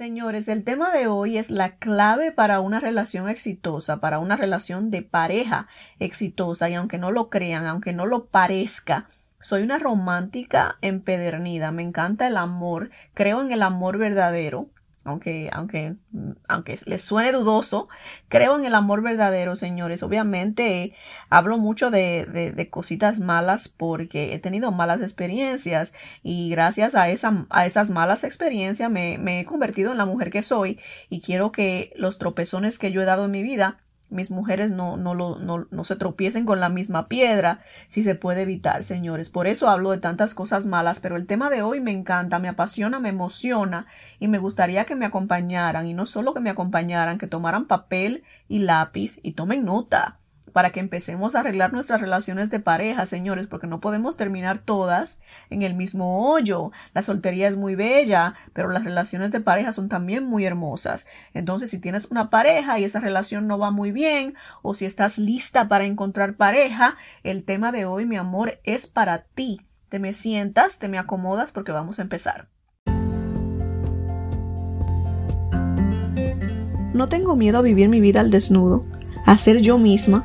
Señores, el tema de hoy es la clave para una relación exitosa, para una relación de pareja exitosa. Y aunque no lo crean, aunque no lo parezca, soy una romántica empedernida, me encanta el amor, creo en el amor verdadero, aunque, aunque, aunque les suene dudoso, creo en el amor verdadero, señores. Obviamente hablo mucho de, de, cositas malas porque he tenido malas experiencias y gracias a, esa, a esas malas experiencias me, me he convertido en la mujer que soy y quiero que los tropezones que yo he dado en mi vida mis mujeres no, no, lo, no, no, se tropiecen con la misma piedra, si se puede evitar, señores. Por eso hablo de tantas cosas malas, pero el tema de hoy me encanta, me apasiona, me emociona y me gustaría que me acompañaran y no solo que me acompañaran, que tomaran papel y lápiz y tomen nota para que empecemos a arreglar nuestras relaciones de pareja, señores, porque no podemos terminar todas en el mismo hoyo. La soltería es muy bella, pero las relaciones de pareja son también muy hermosas. Entonces, si tienes una pareja y esa relación no va muy bien, o si estás lista para encontrar pareja, el tema de hoy, mi amor, es para ti. Te me sientas, te me acomodas porque vamos a empezar. No tengo miedo a vivir mi vida al desnudo a ser yo misma,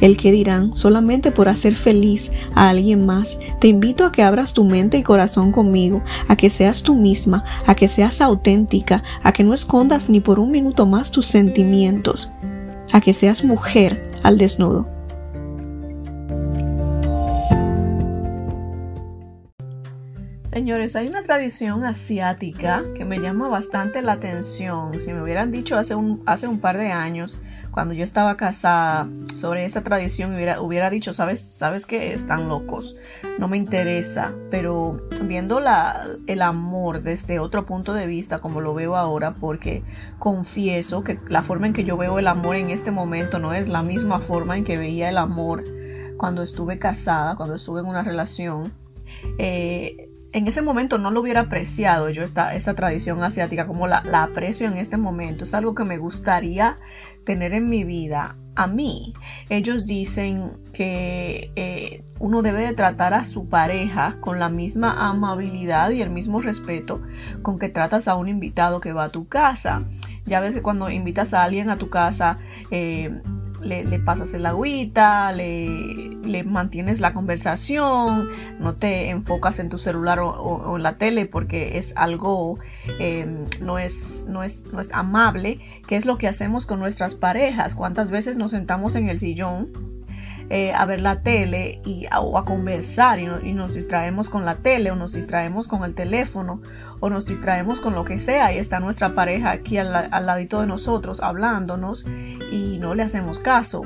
el que dirán solamente por hacer feliz a alguien más. Te invito a que abras tu mente y corazón conmigo, a que seas tú misma, a que seas auténtica, a que no escondas ni por un minuto más tus sentimientos, a que seas mujer al desnudo. Señores, hay una tradición asiática que me llama bastante la atención. Si me hubieran dicho hace un, hace un par de años cuando yo estaba casada sobre esa tradición hubiera, hubiera dicho, sabes, sabes que están locos, no me interesa, pero viendo la, el amor desde otro punto de vista como lo veo ahora, porque confieso que la forma en que yo veo el amor en este momento no es la misma forma en que veía el amor cuando estuve casada, cuando estuve en una relación. Eh, en ese momento no lo hubiera apreciado yo esta, esta tradición asiática como la, la, aprecio en este momento. Es algo que me gustaría tener en mi vida a mí. Ellos dicen que eh, uno debe de tratar a su pareja con la misma amabilidad y el mismo respeto con que tratas a un invitado que va a tu casa. Ya ves que cuando invitas a alguien a tu casa, eh, le, pasas el agüita, le, le, mantienes la conversación, no te enfocas en tu celular o, en la tele porque es algo, em, no, es, no, es, no es amable. ¿Qué es lo que hacemos con nuestras parejas? ¿Cuántas veces nos sentamos en el sillón eh, a ver la tele y, o a conversar y, nos distraemos con la tele o nos distraemos con el teléfono o nos distraemos con lo que sea y está nuestra pareja aquí al, ladito de nosotros hablándonos y no le hacemos caso.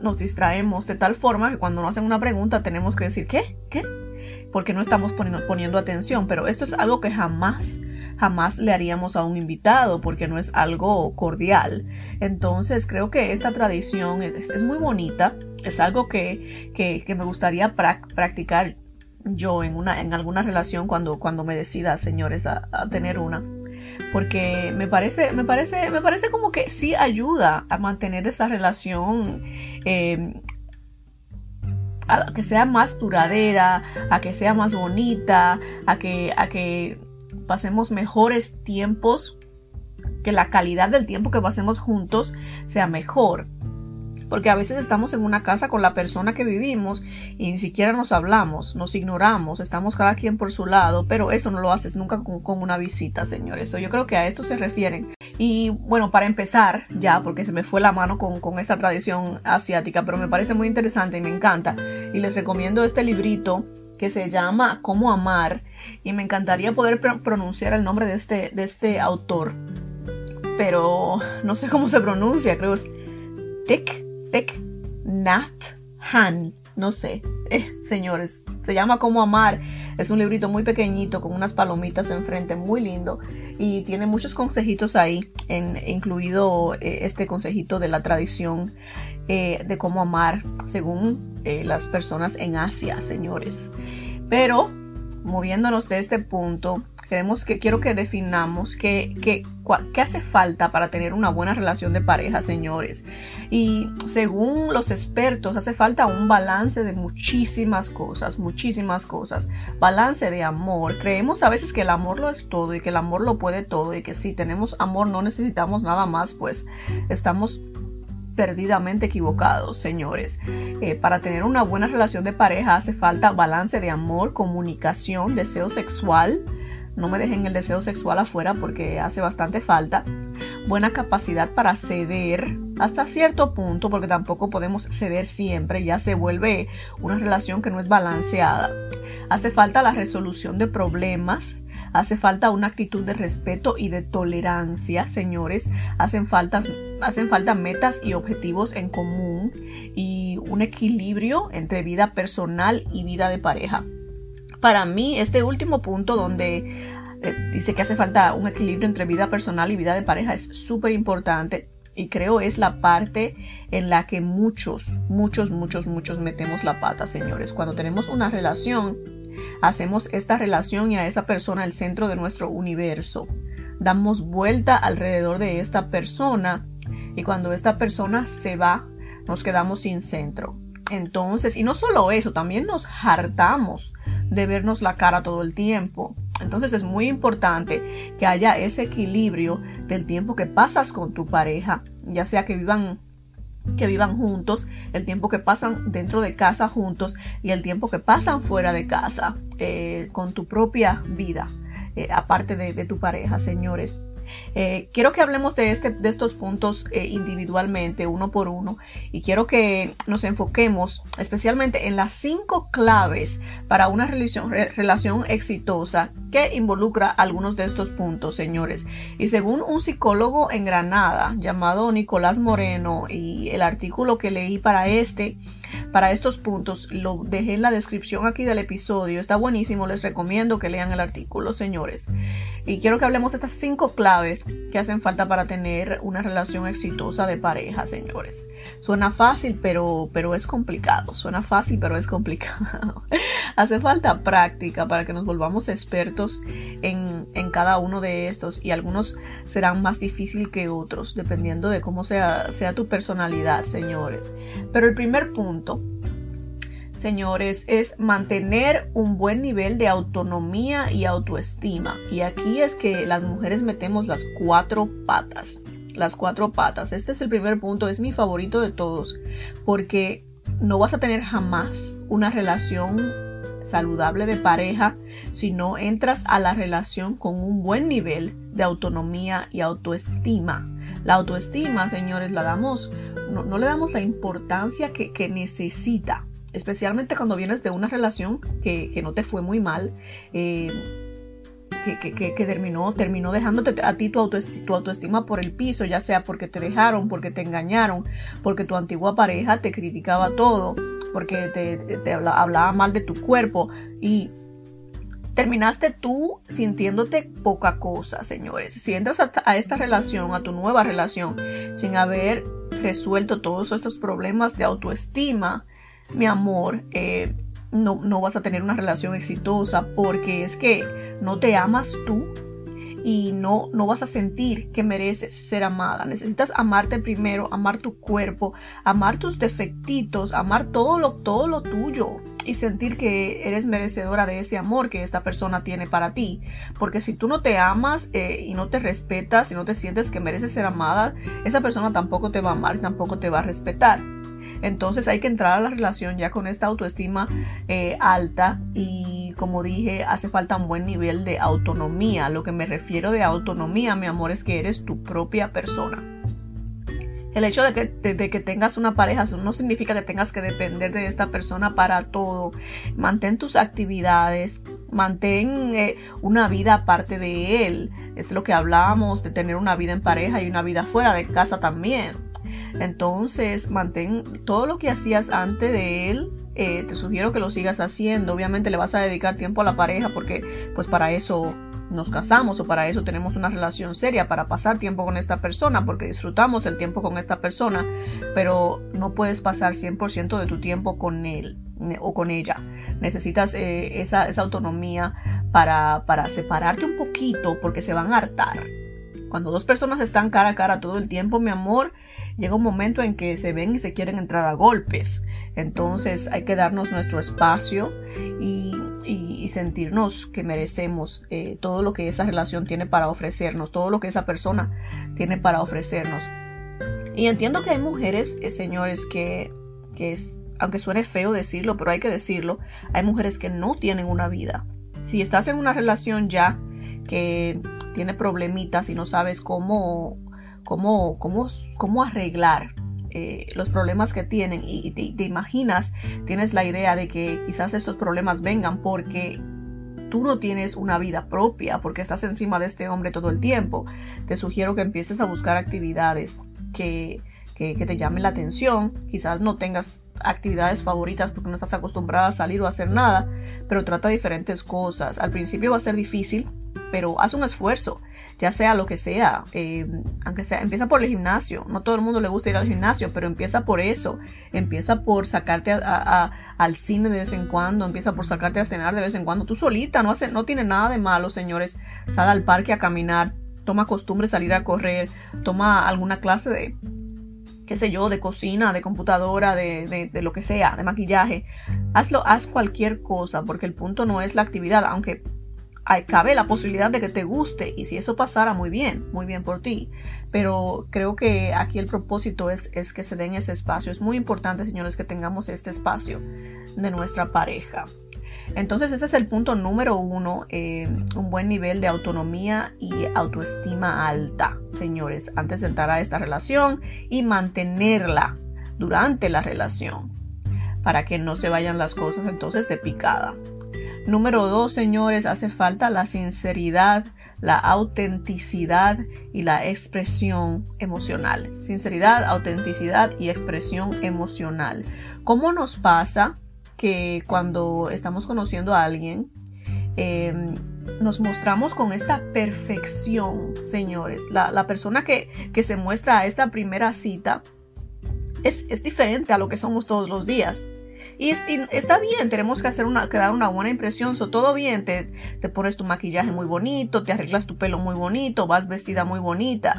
nos distraemos de tal forma que cuando nos hacen una pregunta tenemos que decir ¿qué? ¿qué? Porque no estamos poniendo, poniendo atención, pero esto es algo que jamás jamás le haríamos a un invitado porque no es algo cordial. Entonces creo que esta tradición es, muy bonita, es algo que, que, me gustaría practicar yo en, una, en alguna relación cuando, cuando me decida, señores, a, tener una. Porque me parece, me, parece, me parece como que sí ayuda a mantener esa relación eh, a que sea más duradera, a que sea más bonita, a que, a que pasemos mejores tiempos, que la calidad del tiempo que pasemos juntos sea mejor porque a veces estamos en una casa con la persona que vivimos y ni siquiera nos hablamos, nos ignoramos, estamos cada quien por su lado, pero eso no lo haces nunca con, una visita, señores. yo creo que a esto se refieren. Y bueno, para empezar ya, porque se me fue la mano con, con esta tradición asiática, pero me parece muy interesante y me encanta. Y les recomiendo este librito que se llama Cómo amar y me encantaría poder pronunciar el nombre de este, de este autor, pero no sé cómo se pronuncia, creo es Tick Nat Han. No sé, eh, señores, se llama Cómo Amar. Es un librito muy pequeñito con unas palomitas enfrente, muy lindo. Y tiene muchos consejitos ahí, incluido eh, este consejito de la tradición eh, de cómo amar según las personas en Asia, señores. Pero moviéndonos de este punto, queremos que quiero que definamos qué, qué hace falta para tener una buena relación de pareja, señores. Y según los expertos, hace falta un balance de muchísimas cosas, muchísimas cosas. Balance de amor. Creemos a veces que el amor lo es todo y que el amor lo puede todo y que si tenemos amor no necesitamos nada más, pues estamos perdidamente equivocados, señores. Eh, para tener una buena relación de pareja hace falta balance de amor, comunicación, deseo sexual. No me dejen el deseo sexual afuera porque hace bastante falta. Buena capacidad para ceder hasta cierto punto, porque tampoco podemos ceder siempre, ya se vuelve una relación que no es balanceada. Hace falta la resolución de problemas, Hace falta una actitud de respeto y de tolerancia, señores. Hacen falta, hacen falta metas y objetivos en común y un equilibrio entre vida personal y vida de pareja. Para mí, este último punto donde eh, dice que hace falta un equilibrio entre vida personal y vida de pareja es súper importante y creo es la parte en la que muchos, muchos, muchos, muchos metemos la pata, señores. Cuando tenemos una relación Hacemos esta relación y a esa persona el centro de nuestro universo. Damos vuelta alrededor de esta persona y cuando esta persona se va, nos quedamos sin centro. Entonces, y no solo eso, también nos hartamos de vernos la cara todo el tiempo. Entonces es muy importante que haya ese equilibrio del tiempo que pasas con tu pareja, ya sea que vivan que vivan juntos, el tiempo que pasan dentro de casa juntos y el tiempo que pasan fuera de casa eh, con tu propia vida, eh, aparte de, tu pareja, señores. Eh, quiero que hablemos de, este, de estos puntos individualmente, uno por uno, y quiero que nos enfoquemos especialmente en las cinco claves para una relación, relación exitosa que involucra algunos de estos puntos, señores. Y según un psicólogo en Granada llamado Nicolás Moreno y el artículo que leí para este, para estos puntos, lo dejé en la descripción aquí del episodio. Está buenísimo, les recomiendo que lean el artículo, señores. Y quiero que hablemos de estas cinco claves que hacen falta para tener una relación exitosa de pareja, señores. Suena fácil, pero, pero es complicado. Suena fácil, pero es complicado. Hace falta práctica para que nos volvamos expertos en, cada uno de estos y algunos serán más difíciles que otros, dependiendo de cómo sea, sea tu personalidad, señores. Pero el primer punto señores, es mantener un buen nivel de autonomía y autoestima. Y aquí es que las mujeres metemos las cuatro patas. Las cuatro patas. Este es el primer punto, es mi favorito de todos, porque no vas a tener jamás una relación saludable de pareja si no entras a la relación con un buen nivel de autonomía y autoestima. La autoestima, señores, la damos, no, le damos la importancia que, necesita, especialmente cuando vienes de una relación que, no te fue muy mal. Eh, que, terminó, terminó dejándote a ti tu autoestima, tu autoestima, por el piso, ya sea porque te dejaron, porque te engañaron, porque tu antigua pareja te criticaba todo, porque te hablaba mal de tu cuerpo y terminaste tú sintiéndote poca cosa, señores. Si entras a, esta relación, a tu nueva relación, sin haber resuelto todos estos problemas de autoestima, mi amor, eh, no, no vas a tener una relación exitosa porque es que no te amas tú, y no, no vas a sentir que mereces ser amada. Necesitas amarte primero, amar tu cuerpo, amar tus defectitos, amar todo lo, todo lo tuyo y sentir que eres merecedora de ese amor que esta persona tiene para ti. Porque si tú no te amas eh, y no te respetas y no te sientes que mereces ser amada, esa persona tampoco te va a amar, tampoco te va a respetar. Entonces hay que entrar a la relación ya con esta autoestima eh, alta y como dije, hace falta un buen nivel de autonomía. Lo que me refiero de autonomía, mi amor, es que eres tu propia persona. El hecho de que, tengas una pareja no significa que tengas que depender de esta persona para todo. Mantén tus actividades, mantén eh, una vida aparte de él. Es lo que hablábamos de tener una vida en pareja y una vida fuera de casa también. Entonces, mantén todo lo que hacías antes de él. Eh, te sugiero que lo sigas haciendo. Obviamente le vas a dedicar tiempo a la pareja porque pues para eso nos casamos o para eso tenemos una relación seria, para pasar tiempo con esta persona, porque disfrutamos el tiempo con esta persona, pero no puedes pasar 100% de tu tiempo con él. o con ella. Necesitas eh, esa, autonomía para separarte un poquito porque se van a hartar. Cuando dos personas están cara a cara todo el tiempo, mi amor, llega un momento en que se ven y se quieren entrar a golpes. Entonces hay que darnos nuestro espacio y, sentirnos que merecemos eh, todo lo que esa relación tiene para ofrecernos, todo lo que esa persona tiene para ofrecernos. Y entiendo que hay mujeres, eh, señores, que, que es, aunque suene feo decirlo, pero hay que decirlo, hay mujeres que no tienen una vida. Si estás en una relación ya que tiene problemitas y no sabes cómo cómo, cómo, cómo arreglar eh, los problemas que tienen y te, imaginas, tienes la idea de que quizás estos problemas vengan porque tú no tienes una vida propia, porque estás encima de este hombre todo el tiempo. Te sugiero que empieces a buscar actividades que, que, que te llamen la atención. Quizás no tengas actividades favoritas porque no estás acostumbrada a salir o a hacer nada, pero trata diferentes cosas. Al principio va a ser difícil, pero haz un esfuerzo ya sea lo que sea, eh, aunque sea, empieza por el gimnasio. No todo el mundo le gusta ir al gimnasio, pero empieza por eso. Empieza por sacarte al cine de vez en cuando, empieza por sacarte a cenar de vez en cuando. Tú solita, no, hace, no tiene nada de malo, señores. Sal al parque a caminar, toma costumbre salir a correr, toma alguna clase de, qué sé yo, de cocina, de computadora, de, de lo que sea, de maquillaje. Hazlo, haz cualquier cosa, porque el punto no es la actividad, aunque cabe la posibilidad de que te guste y si eso pasara muy bien, muy bien por ti. Pero creo que aquí el propósito es, es que se den ese espacio. Es muy importante, señores, que tengamos este espacio de nuestra pareja. Entonces ese es el punto número uno, eh, un buen nivel de autonomía y autoestima alta, señores, antes de entrar a esta relación y mantenerla durante la relación para que no se vayan las cosas entonces de picada. Número dos, señores, hace falta la sinceridad, la autenticidad y la expresión emocional. Sinceridad, autenticidad y expresión emocional. ¿Cómo nos pasa que cuando estamos conociendo a alguien, em, nos mostramos con esta perfección, señores? La, persona que, que, se muestra a esta primera cita es, es diferente a lo que somos todos los días. Y, está bien, tenemos que hacer una, que dar una buena impresión, so, todo bien, te, te pones tu maquillaje muy bonito, te arreglas tu pelo muy bonito, vas vestida muy bonita.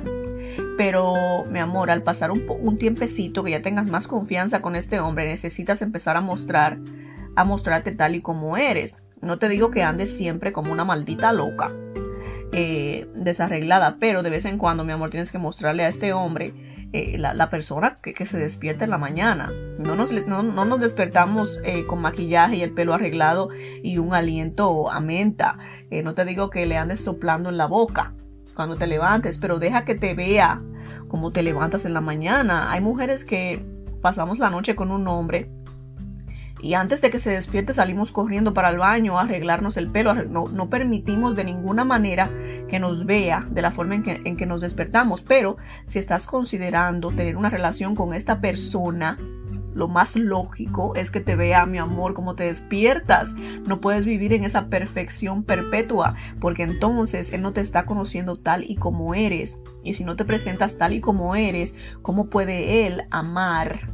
Pero, mi amor, al pasar un, un tiempecito que ya tengas más confianza con este hombre, necesitas empezar a mostrar, a mostrarte tal y como eres. No te digo que andes siempre como una maldita loca, eh, desarreglada, pero de vez en cuando, mi amor, tienes que mostrarle a este hombre eh, la, persona que, se despierta en la mañana. No nos, no, nos despertamos eh, con maquillaje y el pelo arreglado y un aliento a menta. Eh, no te digo que le andes soplando en la boca cuando te levantes, pero deja que te vea como te levantas en la mañana. Hay mujeres que pasamos la noche con un hombre y antes de que se despierte salimos corriendo para el baño a arreglarnos el pelo. No, permitimos de ninguna manera que nos vea de la forma en que, en que nos despertamos. Pero si estás considerando tener una relación con esta persona, lo más lógico es que te vea, mi amor, como te despiertas. No puedes vivir en esa perfección perpetua, porque entonces Él no te está conociendo tal y como eres. Y si no te presentas tal y como eres, ¿cómo puede Él amar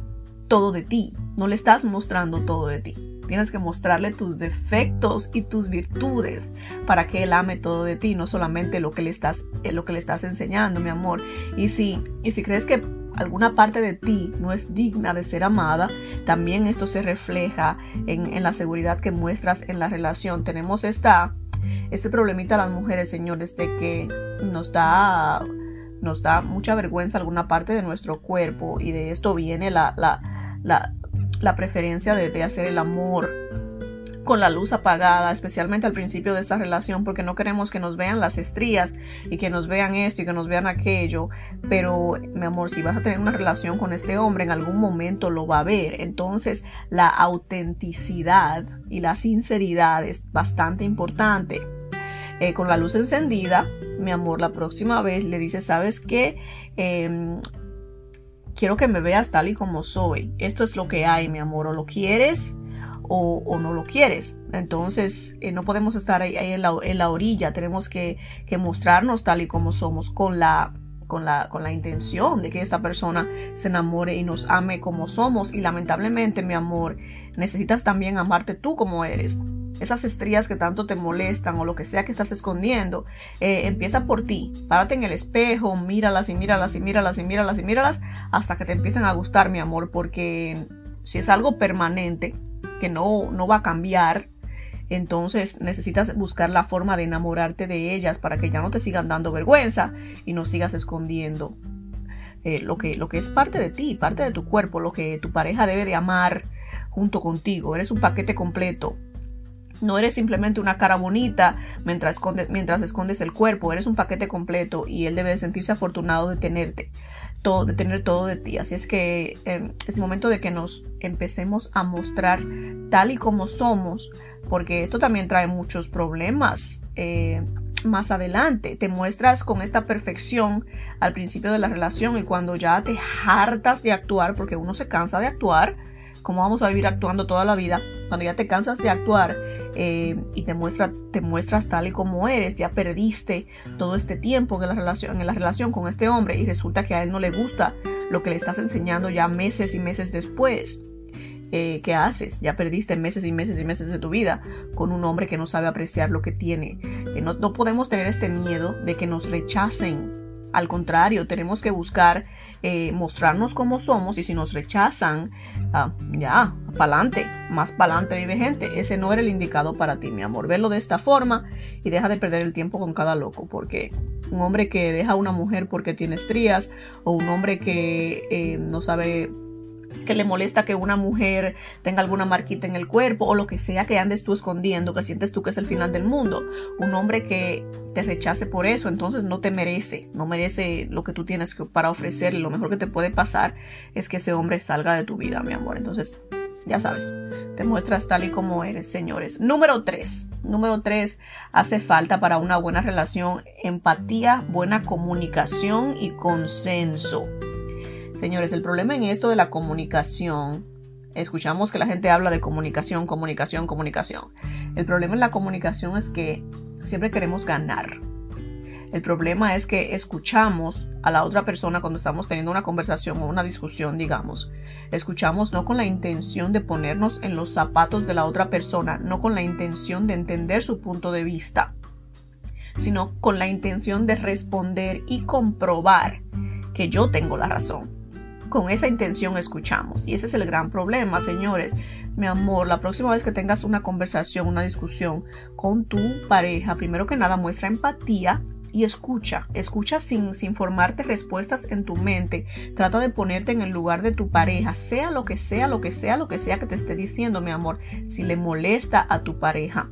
todo de ti? no le estás mostrando todo de ti. Tienes que mostrarle tus defectos y tus virtudes para que él ame todo de ti, no solamente lo que le estás, eh, lo que le estás enseñando, mi amor. Y si, y si crees que alguna parte de ti no es digna de ser amada, también esto se refleja en, la seguridad que muestras en la relación. Tenemos esta, este problemita a las mujeres, señores, de que nos da, nos da mucha vergüenza alguna parte de nuestro cuerpo y de esto viene la, la, la la preferencia de, hacer el amor con la luz apagada, especialmente al principio de esta relación, porque no queremos que nos vean las estrías y que nos vean esto y que nos vean aquello. Pero, mi amor, si vas a tener una relación con este hombre, en algún momento lo va a ver. Entonces, la autenticidad y la sinceridad es bastante importante. Eh, con la luz encendida, mi amor, la próxima vez le dices, ¿sabes qué? Em, quiero que me veas tal y como soy. Esto es lo que hay, mi amor. O lo quieres o, no lo quieres. Entonces, eh, no podemos estar ahí, en, la, orilla. Tenemos que, mostrarnos tal y como somos con la con la, con la intención de que esta persona se enamore y nos ame como somos. Y lamentablemente, mi amor, necesitas también amarte tú como eres. Esas estrías que tanto te molestan o lo que sea que estás escondiendo, eh, empieza por ti. Párate en el espejo, míralas y míralas y míralas y míralas y míralas hasta que te empiecen a gustar, mi amor, porque si es algo permanente, que no, no va a cambiar, entonces necesitas buscar la forma de enamorarte de ellas para que ya no te sigan dando vergüenza y no sigas escondiendo eh, lo, que, lo que es parte de ti, parte de tu cuerpo, lo que tu pareja debe de amar junto contigo. Eres un paquete completo. No eres simplemente una cara bonita mientras escondes, mientras escondes el cuerpo, eres un paquete completo y él debe de sentirse afortunado de tenerte todo, de tener todo de ti. Así es que em, es momento de que nos empecemos a mostrar tal y como somos, porque esto también trae muchos problemas. Eh, más adelante te muestras con esta perfección al principio de la relación y cuando ya te hartas de actuar, porque uno se cansa de actuar, ¿cómo vamos a vivir actuando toda la vida? Cuando ya te cansas de actuar eh, y te, muestra, te muestras tal y como eres, ya perdiste todo este tiempo en la, relación, en la relación con este hombre y resulta que a él no le gusta lo que le estás enseñando ya meses y meses después. Eh, ¿Qué haces? Ya perdiste meses y meses y meses de tu vida con un hombre que no sabe apreciar lo que tiene. Eh, no, no podemos tener este miedo de que nos rechacen. Al contrario, tenemos que buscar eh, mostrarnos como somos y si nos rechazan, ah, ya, pa'lante, más pa'lante vive gente. Ese no era el indicado para ti, mi amor. Verlo de esta forma y deja de perder el tiempo con cada loco, porque un hombre que deja a una mujer porque tiene estrías o un hombre que eh, no sabe que le molesta que una mujer tenga alguna marquita en el cuerpo o lo que sea que andes tú escondiendo, que sientes tú que es el final del mundo. Un hombre que te rechace por eso, entonces no te merece, no merece lo que tú tienes para ofrecerle. Lo mejor que te puede pasar es que ese hombre salga de tu vida, mi amor. Entonces, ya sabes, te muestras tal y como eres, señores. Número 3. Número 3, hace falta para una buena relación empatía, buena comunicación y consenso. Señores, el problema en esto de la comunicación, escuchamos que la gente habla de comunicación, comunicación, comunicación. El problema en la comunicación es que siempre queremos ganar. El problema es que escuchamos a la otra persona cuando estamos teniendo una conversación o una discusión, digamos. Escuchamos no con la intención de ponernos en los zapatos de la otra persona, no con la intención de entender su punto de vista, sino con la intención de responder y comprobar que yo tengo la razón con esa intención escuchamos. Y ese es el gran problema, señores. Mi amor, la próxima vez que tengas una conversación, una discusión con tu pareja, primero que nada muestra empatía y escucha. Escucha sin, sin formarte respuestas en tu mente. Trata de ponerte en el lugar de tu pareja, sea lo que sea, lo que sea, lo que sea que te esté diciendo, mi amor. Si le molesta a tu pareja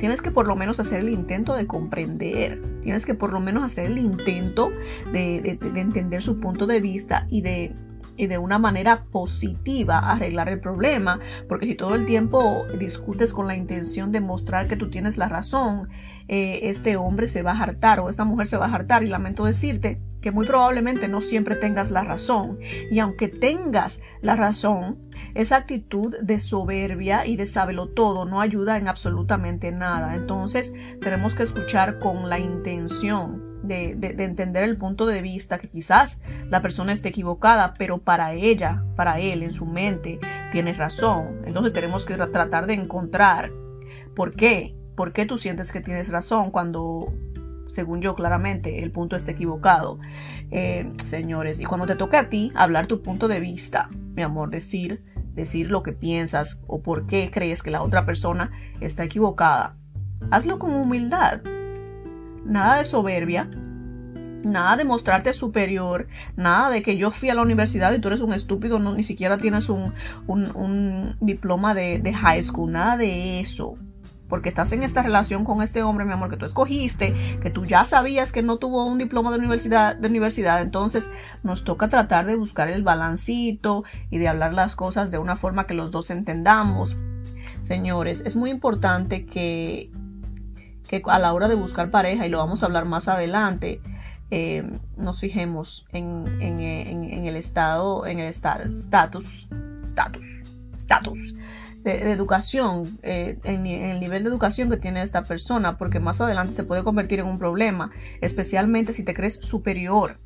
tienes que por lo menos hacer el intento de comprender, tienes que por lo menos hacer el intento de, entender su punto de vista y de y de una manera positiva arreglar el problema, porque si todo el tiempo discutes con la intención de mostrar que tú tienes la razón, eh, este hombre se va a hartar o esta mujer se va a hartar. Y lamento decirte que muy probablemente no siempre tengas la razón. Y aunque tengas la razón, esa actitud de soberbia y de sábelo todo no ayuda en absolutamente nada. Entonces tenemos que escuchar con la intención de, entender el punto de vista que quizás la persona esté equivocada, pero para ella, para él, en su mente, tiene razón. Entonces tenemos que tratar de encontrar por qué, por qué tú sientes que tienes razón cuando, según yo claramente, el punto está equivocado. Eh, señores, y cuando te toque a ti hablar tu punto de vista, mi amor, decir decir lo que piensas o por qué crees que la otra persona está equivocada. Hazlo con humildad. Nada de soberbia, nada de mostrarte superior, nada de que yo fui a la universidad y tú eres un estúpido, no, ni siquiera tienes un, un, diploma de, de high school, nada de eso porque estás en esta relación con este hombre, mi amor, que tú escogiste, que tú ya sabías que no tuvo un diploma de universidad, de universidad, entonces nos toca tratar de buscar el balancito y de hablar las cosas de una forma que los dos entendamos. Señores, es muy importante que, que a la hora de buscar pareja, y lo vamos a hablar más adelante, eh, nos fijemos en, en, el estado, en el estatus, estatus, estatus de, educación, eh, en, el nivel de educación que tiene esta persona, porque más adelante se puede convertir en un problema, especialmente si te crees superior,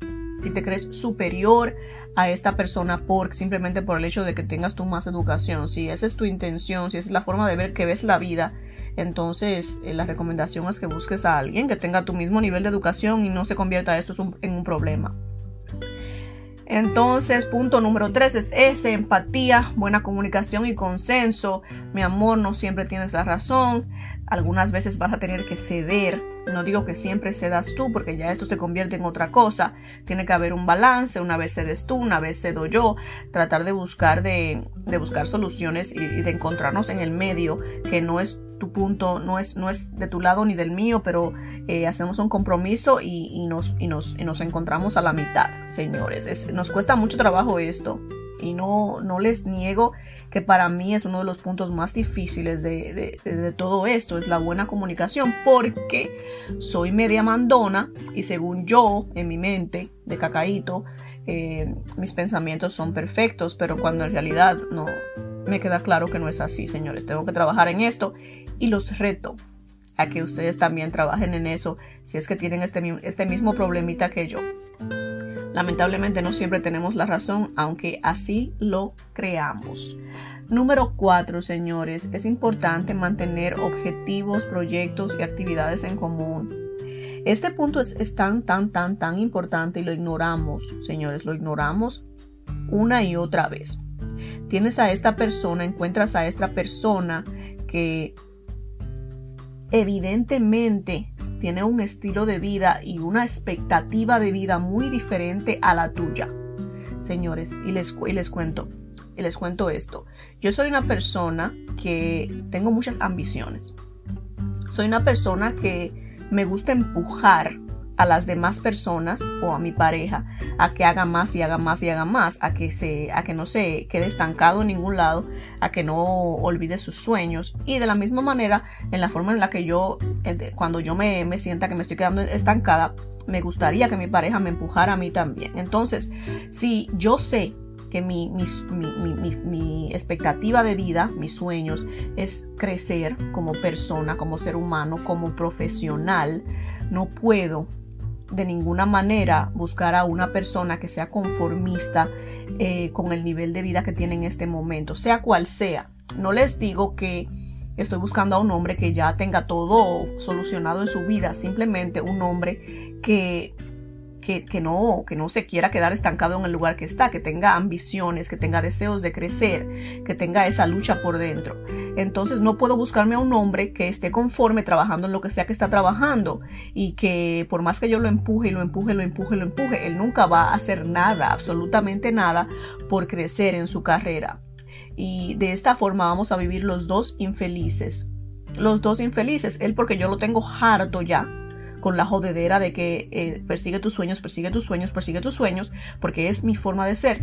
si te crees superior a esta persona por simplemente por el hecho de que tengas tú más educación. Si esa es tu intención, si esa es la forma de ver que ves la vida, entonces eh, la recomendación es que busques a alguien que tenga tu mismo nivel de educación y no se convierta esto en un problema. Entonces, punto número tres es ese, empatía, buena comunicación y consenso. Mi amor, no siempre tienes la razón. Algunas veces vas a tener que ceder. No digo que siempre cedas tú, porque ya esto se convierte en otra cosa. Tiene que haber un balance. Una vez cedes tú, una vez cedo yo. Tratar de buscar, de, buscar soluciones y de encontrarnos en el medio, que no es tu punto no es, no es de tu lado ni del mío, pero eh, hacemos un compromiso y, nos, y, nos, nos, encontramos a la mitad, señores. nos cuesta mucho trabajo esto y no, no les niego que para mí es uno de los puntos más difíciles de, de, todo esto, es la buena comunicación, porque soy media mandona y según yo, en mi mente de cacaíto, eh, mis pensamientos son perfectos, pero cuando en realidad no me queda claro que no es así, señores. Tengo que trabajar en esto y los reto a que ustedes también trabajen en eso si es que tienen este, este mismo problemita que yo. Lamentablemente no siempre tenemos la razón, aunque así lo creamos. Número cuatro, señores, es importante mantener objetivos, proyectos y actividades en común. Este punto es, tan, tan, tan, tan importante y lo ignoramos, señores, lo ignoramos una y otra vez. Tienes a esta persona, encuentras a esta persona que evidentemente tiene un estilo de vida y una expectativa de vida muy diferente a la tuya. Señores, y les, les cuento, y les cuento esto. Yo soy una persona que tengo muchas ambiciones. Soy una persona que me gusta empujar a las demás personas o a mi pareja a que haga más y haga más y haga más, a que, se, a que no se quede estancado en ningún lado, a que no olvide sus sueños y de la misma manera en la forma en la que yo, cuando yo me, me sienta que me estoy quedando estancada, me gustaría que mi pareja me empujara a mí también. Entonces, si yo sé que mi, mi, mi, mi, expectativa de vida, mis sueños, es crecer como persona, como ser humano, como profesional, no puedo de ninguna manera buscar a una persona que sea conformista eh, con el nivel de vida que tiene en este momento, sea cual sea. No les digo que estoy buscando a un hombre que ya tenga todo solucionado en su vida, simplemente un hombre que que, no, que no se quiera quedar estancado en el lugar que está, que tenga ambiciones, que tenga deseos de crecer, que tenga esa lucha por dentro. Entonces no puedo buscarme a un hombre que esté conforme trabajando en lo que sea que está trabajando y que por más que yo lo empuje y lo empuje, lo empuje, lo empuje, él nunca va a hacer nada, absolutamente nada por crecer en su carrera. Y de esta forma vamos a vivir los dos infelices. Los dos infelices, él porque yo lo tengo harto ya con la jodedera de que eh, persigue tus sueños, persigue tus sueños, persigue tus sueños, porque es mi forma de ser.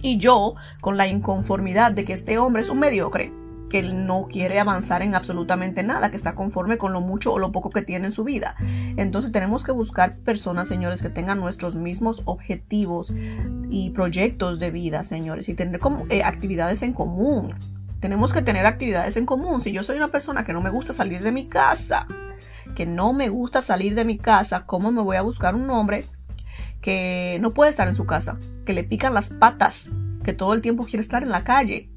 Y yo con la inconformidad de que este hombre es un mediocre, que no quiere avanzar en absolutamente nada, que está conforme con lo mucho o lo poco que tiene en su vida. Entonces tenemos que buscar personas, señores, que tengan nuestros mismos objetivos y proyectos de vida, señores, y tener como, eh, actividades en común. Tenemos que tener actividades en común. Si yo soy una persona que no me gusta salir de mi casa, que no me gusta salir de mi casa, ¿cómo me voy a buscar un hombre que no puede estar en su casa, que le pican las patas, que todo el tiempo quiere estar en la calle?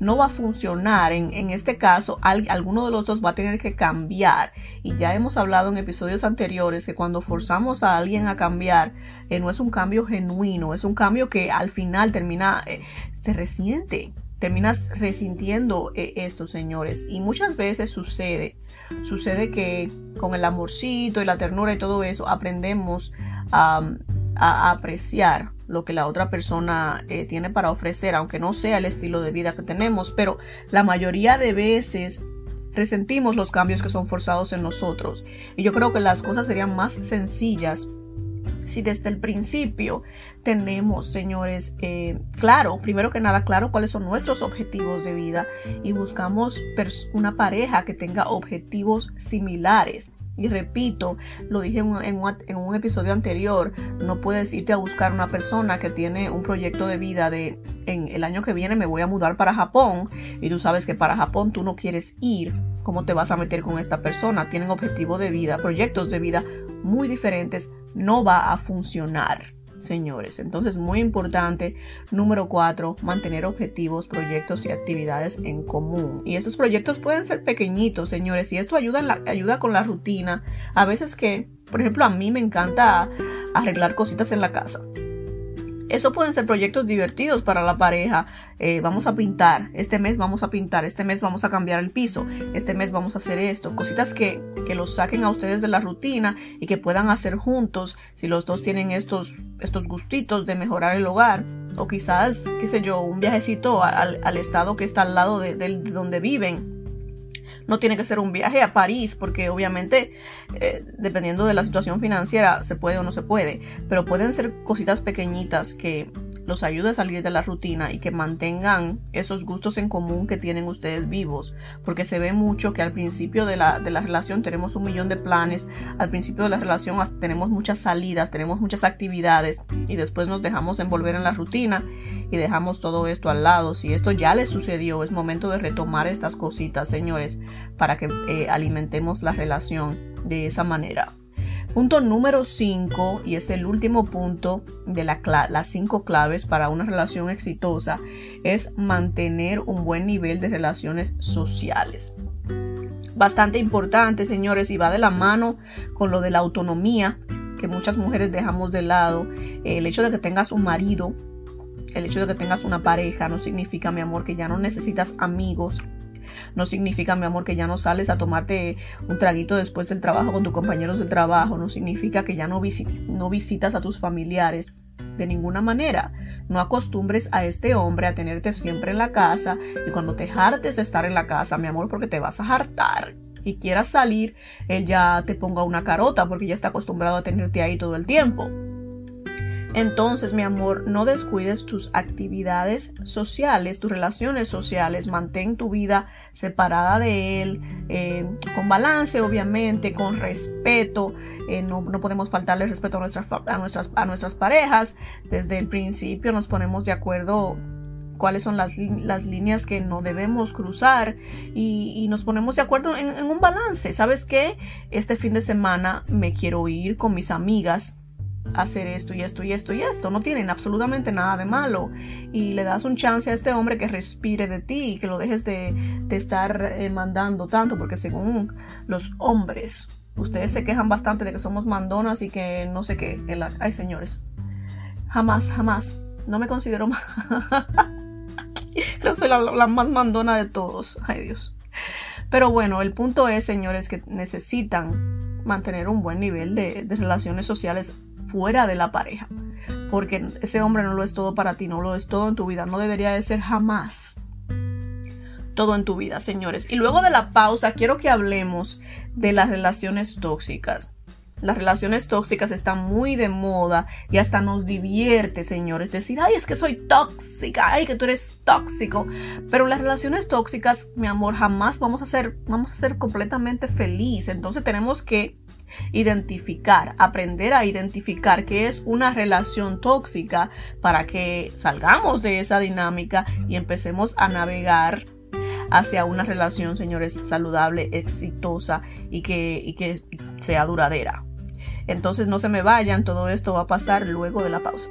No va a funcionar. En, este caso, alguno de los dos va a tener que cambiar. Y ya hemos hablado en episodios anteriores que cuando forzamos a alguien a cambiar, eh, no es un cambio genuino, es un cambio que al final termina, eh, se resiente terminas resintiendo eh, esto, señores. Y muchas veces sucede, sucede que con el amorcito y la ternura y todo eso aprendemos a, apreciar lo que la otra persona eh, tiene para ofrecer, aunque no sea el estilo de vida que tenemos, pero la mayoría de veces resentimos los cambios que son forzados en nosotros. Y yo creo que las cosas serían más sencillas si desde el principio tenemos, señores, eh, claro, primero que nada, claro cuáles son nuestros objetivos de vida y buscamos una pareja que tenga objetivos similares. Y repito, lo dije en un, episodio anterior, no puedes irte a buscar una persona que tiene un proyecto de vida de en el año que viene me voy a mudar para Japón y tú sabes que para Japón tú no quieres ir. ¿Cómo te vas a meter con esta persona? Tienen objetivos de vida, proyectos de vida muy diferentes. No va a funcionar señores. Entonces, muy importante. Número cuatro, mantener objetivos, proyectos y actividades en común. Y estos proyectos pueden ser pequeñitos, señores. Y esto ayuda, ayuda con la rutina. A veces que, por ejemplo, a mí me encanta arreglar cositas en la casa. Eso pueden ser proyectos divertidos para la pareja. Eh, vamos a pintar, este mes vamos a pintar, este mes vamos a cambiar el piso, este mes vamos a hacer esto. Cositas que, que los saquen a ustedes de la rutina y que puedan hacer juntos si los dos tienen estos, estos gustitos de mejorar el hogar. O quizás, qué sé yo, un viajecito al, al estado que está al lado de donde viven no tiene que ser un viaje a París, porque obviamente, eh, dependiendo de la situación financiera, se puede o no se puede. Pero pueden ser cositas pequeñitas que los ayude a salir de la rutina y que mantengan esos gustos en común que tienen ustedes vivos. Porque se ve mucho que al principio de la, de la relación tenemos un millón de planes, al principio de la relación tenemos muchas salidas, tenemos muchas actividades y después nos dejamos envolver en la rutina y dejamos todo esto al lado. Si esto ya les sucedió, es momento de retomar estas cositas, señores, para que eh, alimentemos la relación de esa manera. Punto número 5, y es el último punto de la las cinco claves para una relación exitosa, es mantener un buen nivel de relaciones sociales. Bastante importante, señores, y va de la mano con lo de la autonomía que muchas mujeres dejamos de lado. El hecho de que tengas un marido, el hecho de que tengas una pareja, no significa, mi amor, que ya no necesitas amigos, no significa, mi amor, que ya no sales a tomarte un traguito después del trabajo con tus compañeros de trabajo. No significa que ya no, no visitas a tus familiares. De ninguna manera. No acostumbres a este hombre a tenerte siempre en la casa y cuando te hartes de estar en la casa, mi amor, porque te vas a hartar y quieras salir, él ya te ponga una carota porque ya está acostumbrado a tenerte ahí todo el tiempo. Entonces, mi amor, no descuides tus actividades sociales, tus relaciones sociales, mantén tu vida separada de él, eh, con balance, obviamente, con respeto. Eh, no, podemos faltarle respeto a nuestras, a, nuestras, a nuestras parejas. Desde el principio nos ponemos de acuerdo cuáles son las, las, líneas que no debemos cruzar y, nos ponemos de acuerdo en, en, un balance. ¿Sabes qué? Este fin de semana me quiero ir con mis amigas hacer esto y esto y esto y esto. No tienen absolutamente nada de malo. Y le das un chance a este hombre que respire de ti y que lo dejes de, estar eh, mandando tanto, porque según los hombres, ustedes se quejan bastante de que somos mandonas y que no sé qué. Ay, señores. Jamás, jamás. No me considero más. Creo soy la, más mandona de todos. Ay, Dios. Pero bueno, el punto es, señores, que necesitan mantener un buen nivel de, de relaciones sociales fuera de la pareja. Porque ese hombre no lo es todo para ti, no lo es todo en tu vida, no debería de ser jamás todo en tu vida, señores. Y luego de la pausa, quiero que hablemos de las relaciones tóxicas. Las relaciones tóxicas están muy de moda y hasta nos divierte, señores. Decir, ay, es que soy tóxica, ay, que tú eres tóxico. Pero las relaciones tóxicas, mi amor, jamás vamos a ser, vamos a ser completamente feliz. Entonces tenemos que identificar, aprender a identificar qué es una relación tóxica para que salgamos de esa dinámica y empecemos a navegar hacia una relación, señores, saludable, exitosa y que, y que sea duradera. Entonces no se me vayan, todo esto va a pasar luego de la pausa.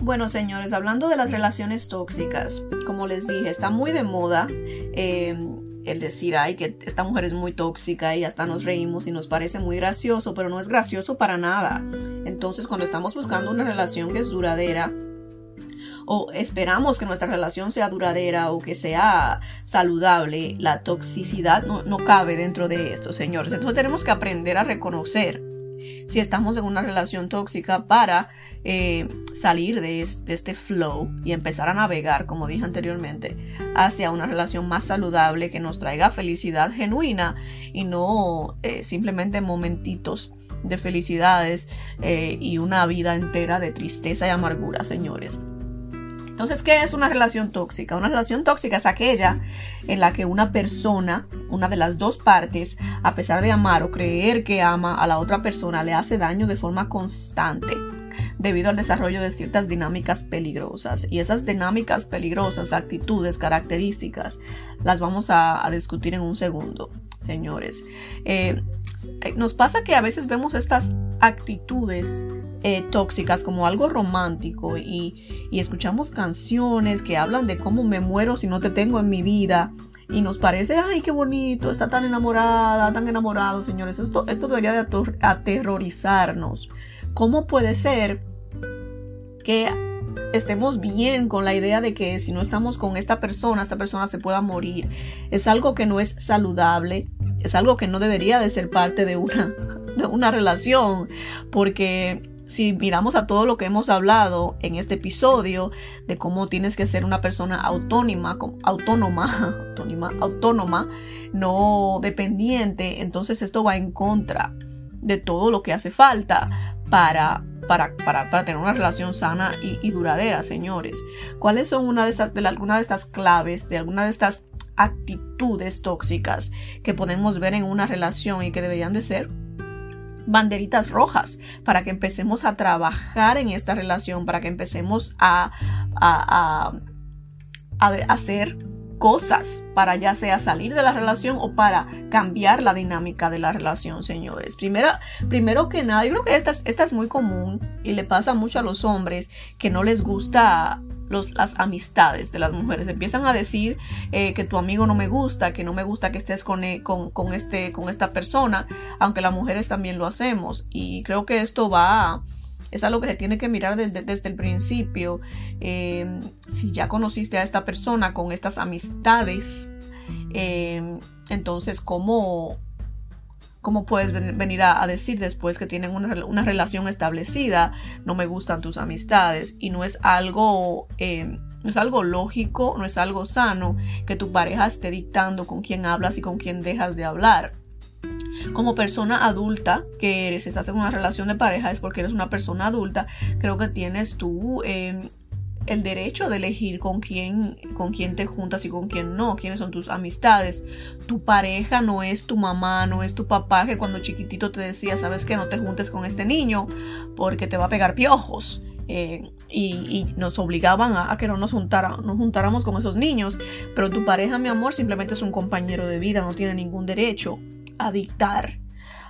Bueno, señores, hablando de las relaciones tóxicas, como les dije, está muy de moda. Eh, el decir, ay, que esta mujer es muy tóxica y hasta nos reímos y nos parece muy gracioso, pero no es gracioso para nada. Entonces, cuando estamos buscando una relación que es duradera, o esperamos que nuestra relación sea duradera o que sea saludable, la toxicidad no, no cabe dentro de esto, señores. Entonces tenemos que aprender a reconocer si estamos en una relación tóxica para eh, salir de este, flow y empezar a navegar, como dije anteriormente, hacia una relación más saludable que nos traiga felicidad genuina y no eh, simplemente momentitos de felicidades eh, y una vida entera de tristeza y amargura, señores. Entonces, ¿qué es una relación tóxica? Una relación tóxica es aquella en la que una persona, una de las dos partes, a pesar de amar o creer que ama a la otra persona, le hace daño de forma constante debido al desarrollo de ciertas dinámicas peligrosas. Y esas dinámicas peligrosas, actitudes, características, las vamos a, discutir en un segundo, señores. Eh, nos pasa que a veces vemos estas actitudes eh, tóxicas como algo romántico y, y, escuchamos canciones que hablan de cómo me muero si no te tengo en mi vida y nos parece, ay, qué bonito, está tan enamorada, tan enamorado, señores. Esto, esto debería de aterrorizarnos. ¿Cómo puede ser que estemos bien con la idea de que si no estamos con esta persona, esta persona se pueda morir? Es algo que no es saludable, es algo que no debería de ser parte de una, de una relación, porque si miramos a todo lo que hemos hablado en este episodio de cómo tienes que ser una persona autónoma, autónoma, autónoma, autónoma, no dependiente, entonces esto va en contra de todo lo que hace falta para, para, para, tener una relación sana y, duradera, señores. ¿Cuáles son una de estas, de alguna de estas claves, de alguna de estas actitudes tóxicas que podemos ver en una relación y que deberían de ser banderitas rojas para que empecemos a trabajar en esta relación, para que empecemos a, a, a, hacer cosas para ya sea salir de la relación o para cambiar la dinámica de la relación, señores. Primero, primero que nada, yo creo que esta, esta es muy común y le pasa mucho a los hombres que no les gusta las amistades de las mujeres. Empiezan a decir eh, que tu amigo no me gusta, que no me gusta que estés con, e, con, con, este, con esta persona, aunque las mujeres también lo hacemos. Y creo que esto va, es algo que se tiene que mirar desde, desde el principio. Eh, si ya conociste a esta persona con estas amistades, eh, entonces, ¿cómo, ¿Cómo puedes venir a, decir después que tienen una, relación establecida, no me gustan tus amistades? Y no es algo, eh, no es algo lógico, no es algo sano que tu pareja esté dictando con quién hablas y con quién dejas de hablar. Como persona adulta que eres, estás en una relación de pareja, es porque eres una persona adulta, creo que tienes tú eh, el derecho de elegir con quién, con quién te juntas y con quién no, quiénes son tus amistades. Tu pareja no es tu mamá, no es tu papá que cuando chiquitito te decía, sabes que no te juntes con este niño porque te va a pegar piojos. Eh, y, nos obligaban a, que no nos, nos juntáramos con esos niños. Pero tu pareja, mi amor, simplemente es un compañero de vida, no tiene ningún derecho a dictar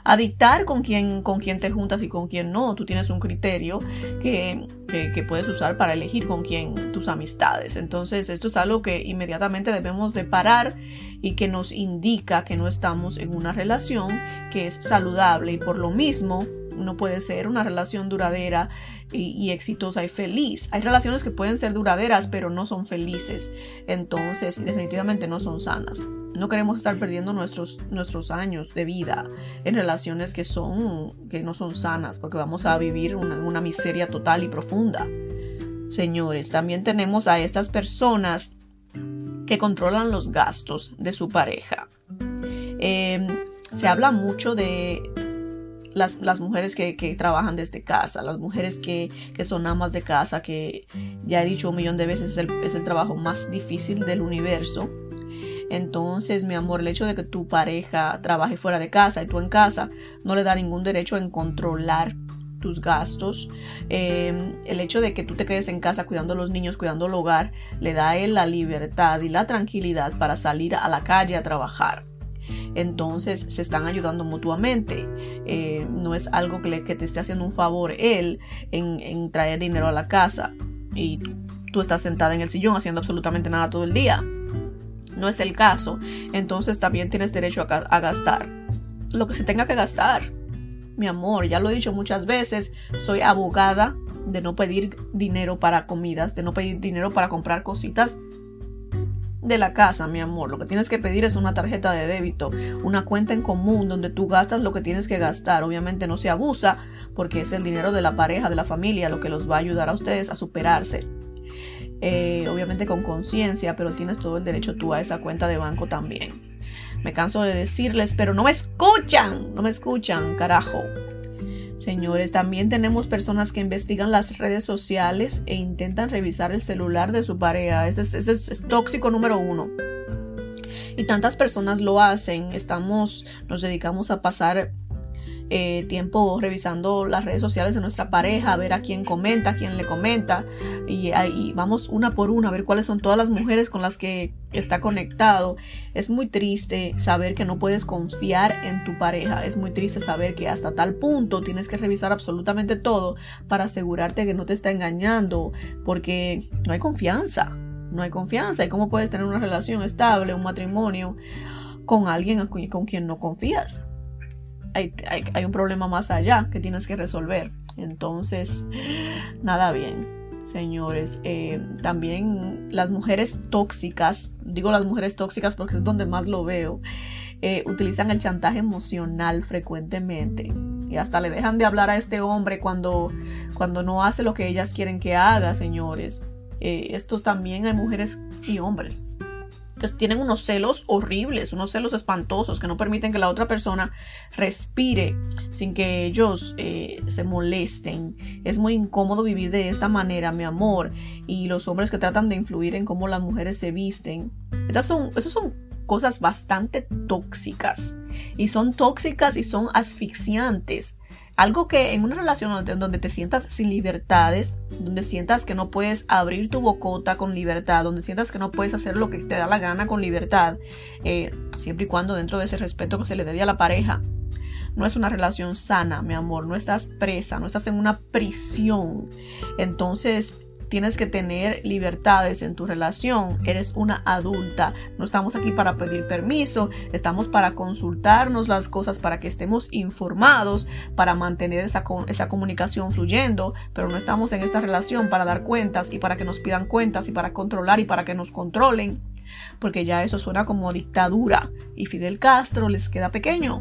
a dictar con quién, con quién te juntas y con quién no. Tú tienes un criterio que, que, puedes usar para elegir con quién tus amistades. Entonces, esto es algo que inmediatamente debemos de parar y que nos indica que no estamos en una relación que es saludable y por lo mismo no puede ser una relación duradera y, exitosa y feliz. Hay relaciones que pueden ser duraderas pero no son felices. Entonces, definitivamente no son sanas. No queremos estar perdiendo nuestros, nuestros años de vida en relaciones que, son, que no son sanas porque vamos a vivir una, miseria total y profunda. Señores, también tenemos a estas personas que controlan los gastos de su pareja. Em, se habla mucho de las, mujeres que, trabajan desde casa, las mujeres que, son amas de casa, que ya he dicho un millón de veces es el, es el trabajo más difícil del universo. Entonces, mi amor, el hecho de que tu pareja trabaje fuera de casa y tú en casa no le da ningún derecho en controlar tus gastos. Em, el hecho de que tú te quedes en casa cuidando a los niños, cuidando el hogar, le da a él la libertad y la tranquilidad para salir a la calle a trabajar. Entonces se están ayudando mutuamente. Eh, no es algo que, te esté haciendo un favor él en, traer dinero a la casa y tú estás sentada en el sillón haciendo absolutamente nada todo el día. No es el caso. Entonces también tienes derecho a gastar lo que se tenga que gastar mi amor, ya lo he dicho muchas veces, soy abogada de no pedir dinero para comidas, de no pedir dinero para comprar cositas de la casa, mi amor. Lo que tienes que pedir es una tarjeta de débito, una cuenta en común donde tú gastas lo que tienes que gastar. Obviamente no se abusa porque es el dinero de la pareja, de la familia, lo que los va a ayudar a ustedes a superarse. Eh, obviamente con conciencia, pero tienes todo el derecho tú a esa cuenta de banco también. Me canso de decirles, pero no me escuchan, no me escuchan, carajo. Señores, también tenemos personas que investigan las redes sociales e intentan revisar el celular de su pareja. Ese es, tóxico número uno. Y tantas personas lo hacen. Estamos, nos dedicamos a pasar eh, tiempo revisando las redes sociales de nuestra pareja, a ver a quién comenta, a quién le comenta, y, ahí vamos una por una a ver cuáles son todas las mujeres con las que está conectado. Es muy triste saber que no puedes confiar en tu pareja, es muy triste saber que hasta tal punto tienes que revisar absolutamente todo para asegurarte que no te está engañando, porque no hay confianza. No hay confianza. ¿Y cómo puedes tener una relación estable, un matrimonio con alguien con quien no confías? Hay, un problema más allá que tienes que resolver. Entonces, nada bien señores. Eh, también las mujeres tóxicas, digo las mujeres tóxicas porque es donde más lo veo, eh, utilizan el chantaje emocional frecuentemente. Y hasta le dejan de hablar a este hombre cuando, cuando no hace lo que ellas quieren que haga, señores. Eh, estos también hay mujeres y hombres tienen unos celos horribles, unos celos espantosos que no permiten que la otra persona respire sin que ellos eh, se molesten. Es muy incómodo vivir de esta manera, mi amor. Y los hombres que tratan de influir en cómo las mujeres se visten. Estas son, esas son cosas bastante tóxicas. Y son tóxicas y son asfixiantes. Algo que en una relación donde, te sientas sin libertades, donde sientas que no puedes abrir tu bocota con libertad, donde sientas que no puedes hacer lo que te da la gana con libertad, eh, siempre y cuando dentro de ese respeto que se le debe a la pareja, no es una relación sana, mi amor, no estás presa, no estás en una prisión. Entonces, tienes que tener libertades en tu relación, eres una adulta, no estamos aquí para pedir permiso, estamos para consultarnos las cosas, para que estemos informados, para mantener esa, esa comunicación fluyendo, pero no estamos en esta relación para dar cuentas y para que nos pidan cuentas y para controlar y para que nos controlen, porque ya eso suena como dictadura. Y Fidel Castro les queda pequeño.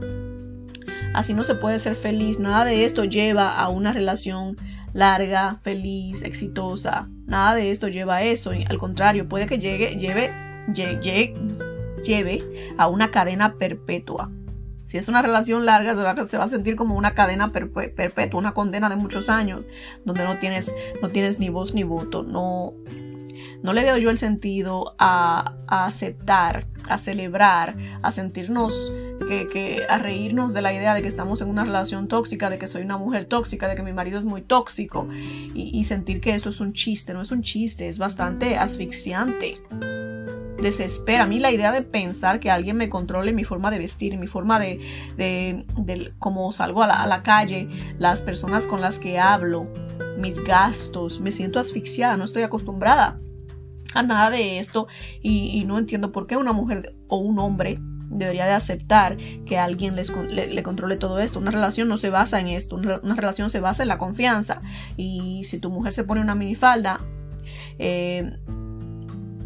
Así no se puede ser feliz, nada de esto lleva a una relación larga, feliz, exitosa. Nada de esto lleva a eso. Al contrario, puede que llegue, lleve, lleve a una cadena perpetua. Si es una relación larga, se va a sentir como una cadena perpetua, una condena de muchos años, donde no tienes, no tienes ni voz ni voto. No, no le veo yo el sentido a, aceptar, a celebrar, a sentirnos que, a reírnos de la idea de que estamos en una relación tóxica, de que soy una mujer tóxica, de que mi marido es muy tóxico y, sentir que eso es un chiste, no es un chiste, es bastante asfixiante. Desespera. A mí la idea de pensar que alguien me controle mi forma de vestir, mi forma de, de, cómo salgo a la, a la calle, las personas con las que hablo, mis gastos, me siento asfixiada, no estoy acostumbrada a nada de esto y, no entiendo por qué una mujer o un hombre debería de aceptar que alguien les, le, controle todo esto. Una relación no se basa en esto, una, relación se basa en la confianza. Y si tu mujer se pone una minifalda, eh,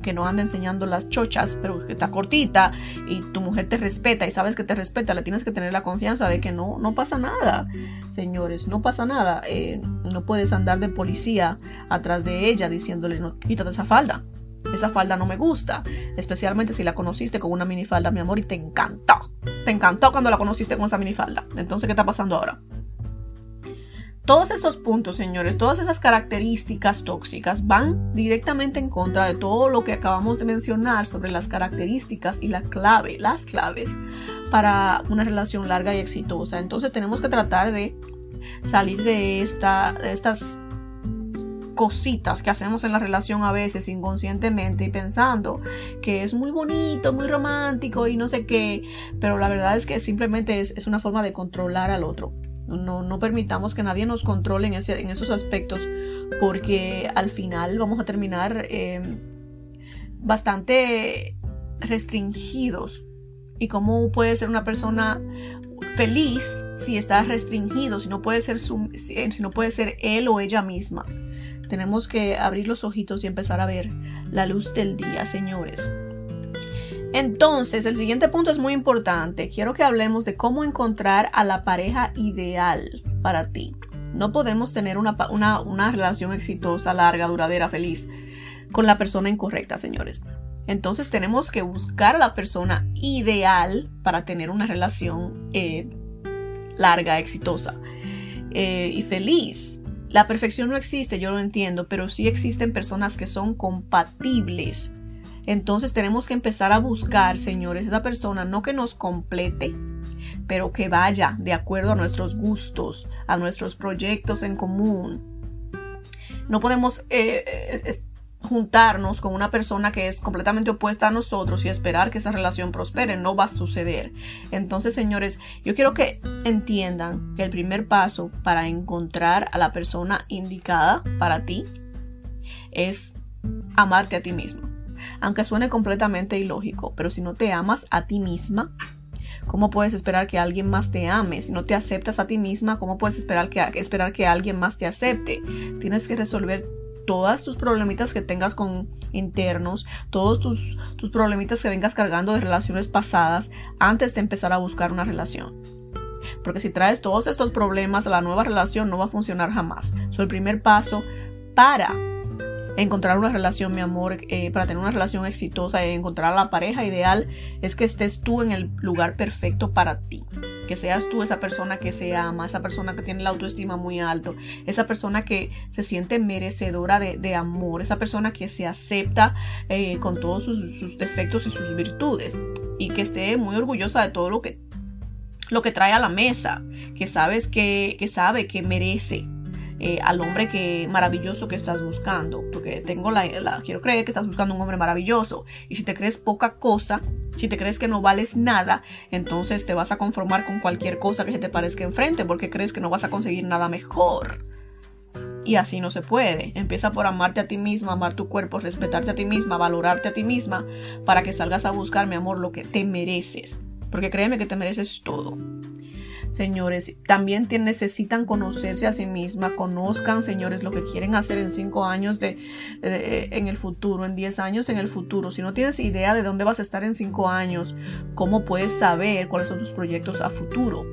que no anda enseñando las chochas, pero que está cortita y tu mujer te respeta y sabes que te respeta, le tienes que tener la confianza de que no, no pasa nada, señores, no pasa nada. Eh, no puedes andar de policía atrás de ella diciéndole, no, quítate esa falda esa falda no me gusta, especialmente si la conociste con una minifalda, mi amor, y te encantó. Te encantó cuando la conociste con esa minifalda. Entonces, ¿qué está pasando ahora? Todos esos puntos, señores, todas esas características tóxicas van directamente en contra de todo lo que acabamos de mencionar sobre las características y la clave, las claves para una relación larga y exitosa. Entonces tenemos que tratar de salir de, esta, de estas cositas que hacemos en la relación a veces inconscientemente y pensando que es muy bonito, muy romántico y no sé qué, pero la verdad es que simplemente es, una forma de controlar al otro. No, no permitamos que nadie nos controle en, ese, en esos aspectos porque al final vamos a terminar em, bastante restringidos. ¿Y cómo puede ser una persona feliz si está restringido, si no puede ser, si no puede ser él o ella misma? Tenemos que abrir los ojitos y empezar a ver la luz del día, señores. Entonces, el siguiente punto es muy importante. Quiero que hablemos de cómo encontrar a la pareja ideal para ti. No podemos tener una, una, relación exitosa, larga, duradera, feliz con la persona incorrecta, señores. Entonces tenemos que buscar a la persona ideal para tener una relación eh, larga, exitosa. eh, y feliz. La perfección no existe, yo lo entiendo, pero sí existen personas que son compatibles. Entonces tenemos que empezar a buscar, señores, esa persona no que nos complete, pero que vaya de acuerdo a nuestros gustos, a nuestros proyectos en común. No podemos eh, eh, juntarnos con una persona que es completamente opuesta a nosotros y esperar que esa relación prospere. No va a suceder. Entonces, señores, yo quiero que entiendan que el primer paso para encontrar a la persona indicada para ti es amarte a ti mismo. Aunque suene completamente ilógico, pero si no te amas a ti misma, ¿cómo puedes esperar que alguien más te ame? Si no te aceptas a ti misma, ¿cómo puedes esperar que, esperar que alguien más te acepte? Tienes que resolver todas tus problemitas que tengas con internos, todos tus, tus problemitas que vengas cargando de relaciones pasadas antes de empezar a buscar una relación. Porque si traes todos estos problemas a la nueva relación no va a funcionar jamás. Es el primer paso para encontrar una relación, mi amor, eh, para tener una relación exitosa y encontrar la pareja ideal es que estés tú en el lugar perfecto para ti que seas tú esa persona que se ama, esa persona que tiene la autoestima muy alto, esa persona que se siente merecedora de, amor, esa persona que se acepta eh, con todos sus, defectos y sus virtudes y que esté muy orgullosa de todo lo que, lo que trae a la mesa, que sabes que, que sabe que merece eh, al hombre que maravilloso que estás buscando. Porque tengo la, quiero creer que estás buscando un hombre maravilloso. Y si te crees poca cosa, si te crees que no vales nada, entonces te vas a conformar con cualquier cosa que se te parezca enfrente porque crees que no vas a conseguir nada mejor. Y así no se puede. Empieza por amarte a ti misma, amar tu cuerpo, respetarte a ti misma, valorarte a ti misma, para que salgas a buscar, mi amor, lo que te mereces. Porque créeme que te mereces todo señores. También necesitan conocerse a sí misma, conozcan, señores, lo que quieren hacer en cinco años de, en el futuro, en diez años en el futuro. Si no tienes idea de dónde vas a estar en cinco años, ¿cómo puedes saber cuáles son tus proyectos a futuro?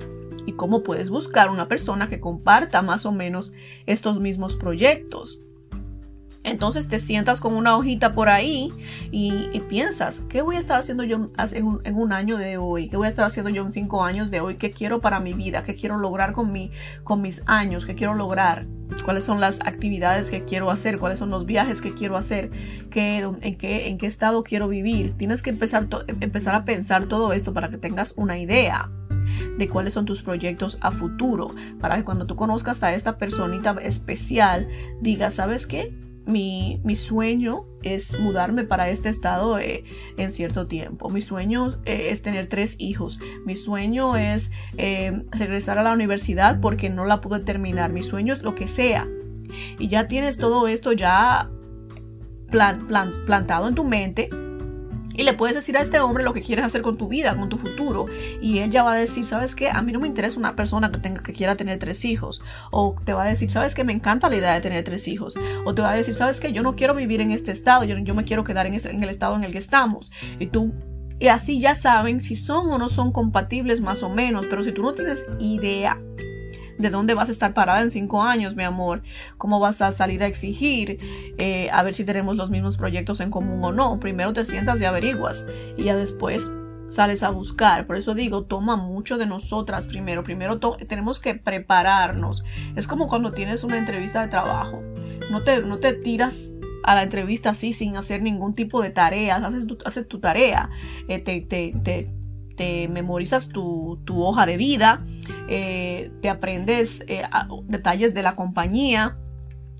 Y cómo puedes buscar una persona que comparta más o menos estos mismos proyectos. Entonces te sientas con una hojita por ahí y, piensas, ¿qué voy a estar haciendo yo en un, año de hoy? ¿Qué voy a estar haciendo yo en cinco años de hoy? ¿Qué quiero para mi vida? ¿Qué quiero lograr con, mi, con mis años? ¿Qué quiero lograr? ¿Cuáles son las actividades que quiero hacer? ¿Cuáles son los viajes que quiero hacer? ¿Qué, en, qué, ¿En qué estado quiero vivir? Tienes que empezar, empezar a pensar todo eso para que tengas una idea de cuáles son tus proyectos a futuro, para que cuando tú conozcas a esta personita especial, digas, ¿sabes qué? Mi, sueño es mudarme para este estado eh, en cierto tiempo. Mi sueño eh, es tener tres hijos. Mi sueño es eh, regresar a la universidad porque no la pude terminar. Mi sueño es lo que sea. Y ya tienes todo esto ya plantado en tu mente y le puedes decir a este hombre lo que quieres hacer con tu vida, con tu futuro. Y él ya va a decir, ¿sabes qué? A mí no me interesa una persona que, tenga, que quiera tener tres hijos. O te va a decir, ¿sabes qué? Me encanta la idea de tener tres hijos. O te va a decir, ¿sabes qué? Yo no quiero vivir en este estado. Yo, yo me quiero quedar en, en el estado en el que estamos. Y tú y así ya saben si son o no son compatibles más o menos. Pero si tú no tienes idea de dónde vas a estar parada en cinco años, mi amor, cómo vas a salir a exigir, eh, a ver si tenemos los mismos proyectos en común o no. Primero te sientas y averiguas y ya después sales a buscar. Por eso digo, toma mucho de nosotras primero. Primero tenemos que prepararnos. Es como cuando tienes una entrevista de trabajo. No te, no te tiras a la entrevista así sin hacer ningún tipo de tareas. Haces tu, haces tu tarea. Eh, te, memorizas tu, hoja de vida, eh, te aprendes eh, detalles de la compañía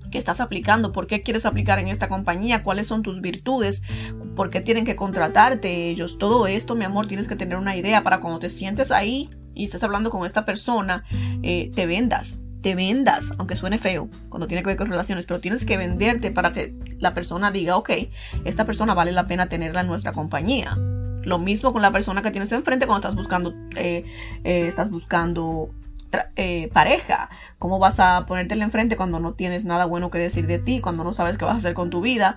que estás aplicando, por qué quieres aplicar en esta compañía, cuáles son tus virtudes, por qué tienen que contratarte ellos. Todo esto, mi amor, tienes que tener una idea para cuando te sientes ahí y estás hablando con esta persona, eh, te vendas, te vendas, aunque suene feo cuando tiene que ver con relaciones, pero tienes que venderte para que la persona diga, ok, esta persona vale la pena tenerla en nuestra compañía. Lo mismo con la persona que tienes enfrente cuando estás buscando, eh, eh, estás buscando eh, pareja. ¿Cómo vas a ponértela enfrente cuando no tienes nada bueno que decir de ti, cuando no sabes qué vas a hacer con tu vida?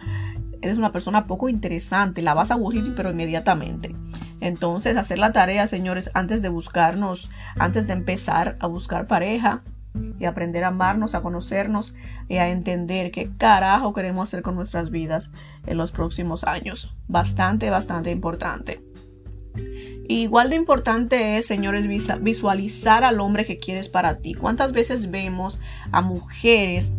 Eres una persona poco interesante, la vas a aburrir, pero inmediatamente. Entonces, hacer la tarea, señores, antes de buscarnos, antes de empezar a buscar pareja, y aprender a amarnos, a conocernos y a entender qué carajo queremos hacer con nuestras vidas en los próximos años. Bastante, bastante importante. igual de importante es, señores, visualizar al hombre que quieres para ti. ¿Cuántas veces vemos a mujeres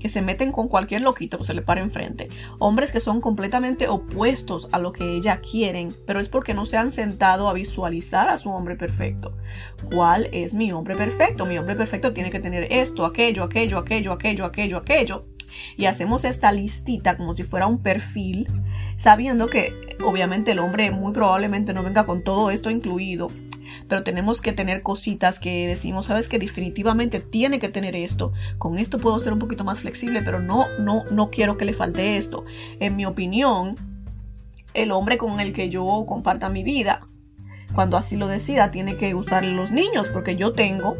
que se meten con cualquier loquito que se le pare enfrente. Hombres que son completamente opuestos a lo que ella quieren, pero es porque no se han sentado a visualizar a su hombre perfecto. ¿Cuál es mi hombre perfecto? Mi hombre perfecto tiene que tener esto, aquello, aquello, aquello, aquello, aquello, aquello. Y hacemos esta listita como si fuera un perfil, sabiendo que obviamente el hombre muy probablemente no venga con todo esto incluido, pero tenemos que tener cositas que decimos, sabes que definitivamente tiene que tener esto. Con esto puedo ser un poquito más flexible, pero no, no, no quiero que le falte esto. En mi opinión, el hombre con el que yo comparta mi vida, cuando así lo decida, tiene que gustarle los niños, porque yo tengo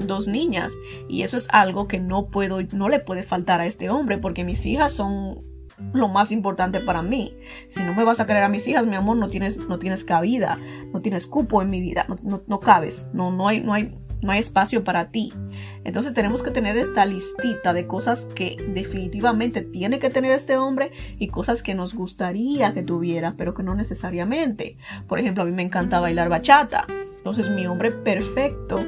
dos niñas y eso es algo que no puedo, no le puede faltar a este hombre, porque mis hijas son lo más importante para mí. Si no me vas a querer a mis hijas, mi amor, no tienes, no tienes cabida, no tienes cupo en mi vida, no, no, cabes, no, no, hay, no, hay, no hay espacio para ti. Entonces tenemos que tener esta listita de cosas que definitivamente tiene que tener este hombre y cosas que nos gustaría que tuviera, pero que no necesariamente. Por ejemplo, a mí me encanta bailar bachata. Entonces mi hombre perfecto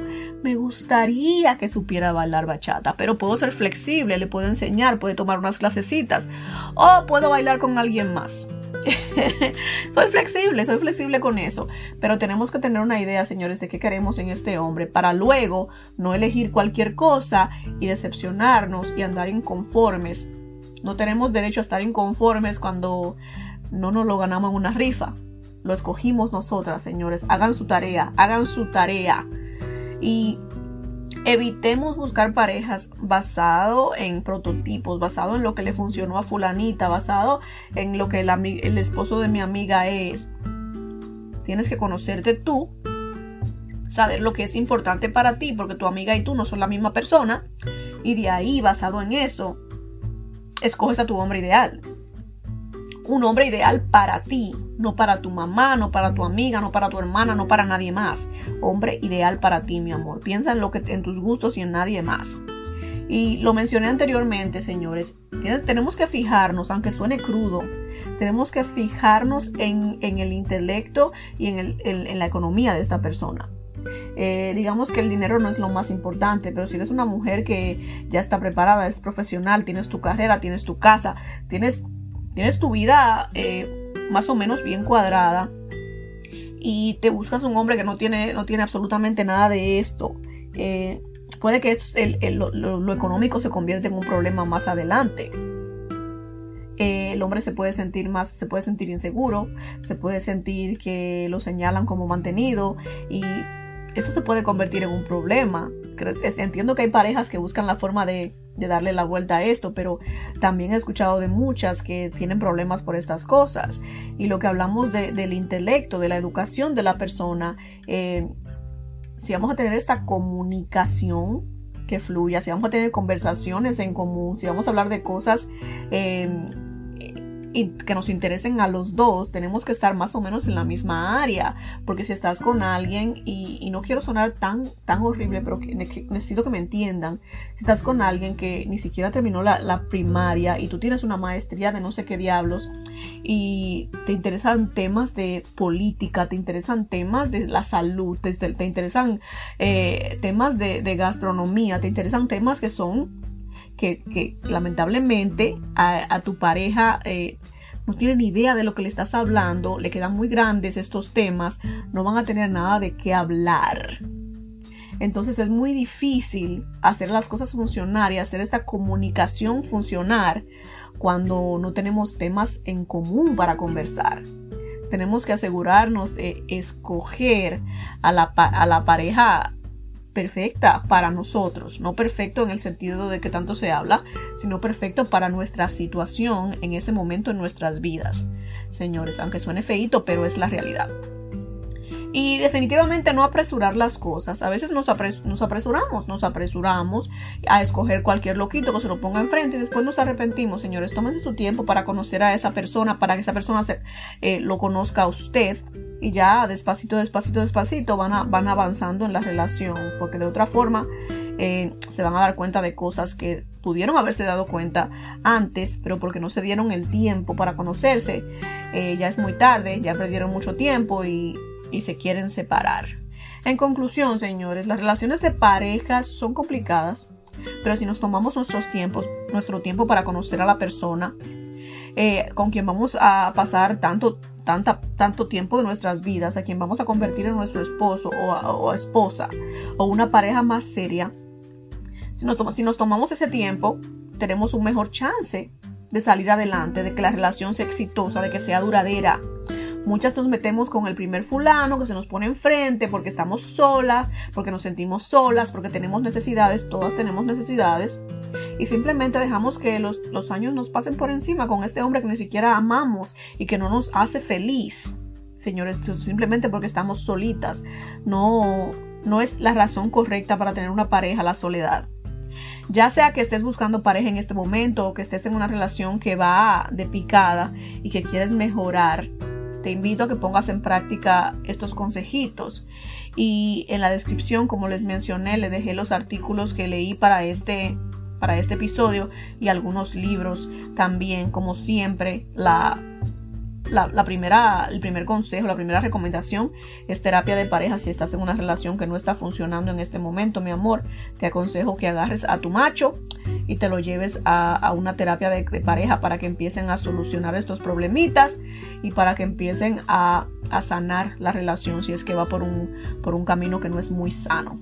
me gustaría que supiera bailar bachata, pero puedo ser flexible, le puedo enseñar, puede tomar unas clasecitas o puedo bailar con alguien más. soy flexible, soy flexible con eso, pero tenemos que tener una idea, señores, de qué queremos en este hombre para luego no elegir cualquier cosa y decepcionarnos y andar inconformes. No tenemos derecho a estar inconformes cuando no nos lo ganamos en una rifa. Lo escogimos nosotras, señores. Hagan su tarea, hagan su tarea y evitemos buscar parejas basado en prototipos, basado en lo que le funcionó a fulanita, basado en lo que el, esposo de mi amiga es. Tienes que conocerte tú, saber lo que es importante para ti, porque tu amiga y tú no son la misma persona, y de ahí, basado en eso, escoges a tu hombre ideal un hombre ideal para ti, no para tu mamá, no para tu amiga, no para tu hermana, no para nadie más. Hombre ideal para ti, mi amor. Piensa en lo que en tus gustos y en nadie más. Y lo mencioné anteriormente, señores. tenemos que fijarnos, aunque suene crudo, tenemos que fijarnos en, el intelecto y en, la economía de esta persona. Eh, digamos que el dinero no es lo más importante, pero si eres una mujer que ya está preparada, es profesional, tienes tu carrera, tienes tu casa, tienes tienes tu vida eh, más o menos bien cuadrada y te buscas un hombre que no tiene, no tiene absolutamente nada de esto, eh, puede que lo, económico se convierta en un problema más adelante. Eh, el hombre se puede sentir más, se puede sentir inseguro, se puede sentir que lo señalan como mantenido y eso se puede convertir en un problema. Entiendo que hay parejas que buscan la forma de, darle la vuelta a esto, pero también he escuchado de muchas que tienen problemas por estas cosas. Y lo que hablamos del intelecto, de la educación de la persona, eh, si vamos a tener esta comunicación que fluya, si vamos a tener conversaciones en común, si vamos a hablar de cosas eh, y que nos interesen a los dos, tenemos que estar más o menos en la misma área. Porque si estás con alguien, y, no quiero sonar tan, tan horrible, pero necesito que me entiendan, si estás con alguien que ni siquiera terminó la, primaria y tú tienes una maestría de no sé qué diablos y te interesan temas de política, te interesan temas de la salud, te, te interesan eh, temas de, gastronomía, te interesan temas que son que, lamentablemente a, tu pareja eh, no tiene ni idea de lo que le estás hablando, le quedan muy grandes estos temas, no van a tener nada de qué hablar. Entonces es muy difícil hacer las cosas funcionar y hacer esta comunicación funcionar cuando no tenemos temas en común para conversar. Tenemos que asegurarnos de escoger a la, a la pareja perfecta para nosotros, no perfecto en el sentido de que tanto se habla, sino perfecto para nuestra situación en ese momento en nuestras vidas. Señores, aunque suene feito, pero es la realidad. Y definitivamente no apresurar las cosas. A veces nos, nos, apresuramos, nos apresuramos a escoger cualquier loquito que se lo ponga enfrente y después nos arrepentimos. Señores, tómense su tiempo para conocer a esa persona, para que esa persona se, eh, lo conozca a usted. Y ya despacito, despacito, despacito van, van avanzando en la relación. Porque de otra forma eh, se van a dar cuenta de cosas que pudieron haberse dado cuenta antes, pero porque no se dieron el tiempo para conocerse. Eh, ya es muy tarde, ya perdieron mucho tiempo y y se quieren separar. En conclusión, señores, las relaciones de parejas son complicadas, pero si nos tomamos nuestros tiempos, nuestro tiempo para conocer a la persona eh, con quien vamos a pasar tanto, tanta, tanto tiempo de nuestras vidas, a quien vamos a convertir en nuestro esposo o, esposa o una pareja más seria, si nos, si nos tomamos ese tiempo, tenemos un mejor chance de salir adelante, de que la relación sea exitosa, de que sea duradera. Muchas nos metemos con el primer fulano que se nos pone enfrente porque estamos solas, porque nos sentimos solas, porque tenemos necesidades, todas tenemos necesidades. Y simplemente dejamos que los, los años nos pasen por encima con este hombre que ni siquiera amamos y que no nos hace feliz. Señores, simplemente porque estamos solitas. No, no es la razón correcta para tener una pareja, la soledad. Ya sea que estés buscando pareja en este momento o que estés en una relación que va de picada y que quieres mejorar, te invito a que pongas en práctica estos consejitos. Y en la descripción, como les mencioné, le dejé los artículos que leí para este para este episodio y algunos libros también, como siempre, la la, primera, el primer consejo, la primera recomendación es terapia de pareja. Si estás en una relación que no está funcionando en este momento, mi amor, te aconsejo que agarres a tu macho y te lo lleves a, una terapia de, pareja para que empiecen a solucionar estos problemitas y para que empiecen a, a sanar la relación si es que va por un, por un camino que no es muy sano.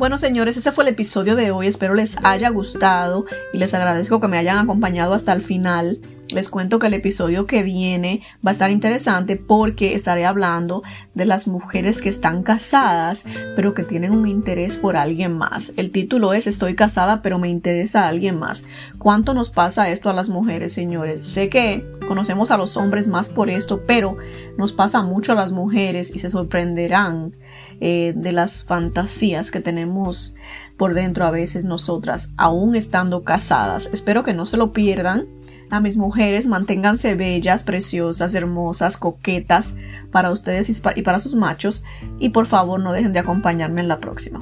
Bueno, señores, ese fue el episodio de hoy. Espero les haya gustado y les agradezco que me hayan acompañado hasta el final. Les cuento que el episodio que viene va a estar interesante porque estaré hablando de las mujeres que están casadas pero que tienen un interés por alguien más. El título es Estoy casada pero me interesa alguien más. ¿Cuánto nos pasa esto a las mujeres, señores? Sé que conocemos a los hombres más por esto, pero nos pasa mucho a las mujeres y se sorprenderán eh, de las fantasías que tenemos por dentro a veces nosotras, aún estando casadas. Espero que no se lo pierdan. A mis mujeres, manténganse bellas, preciosas, hermosas, coquetas para ustedes y para sus machos. Y por favor no dejen de acompañarme en la próxima.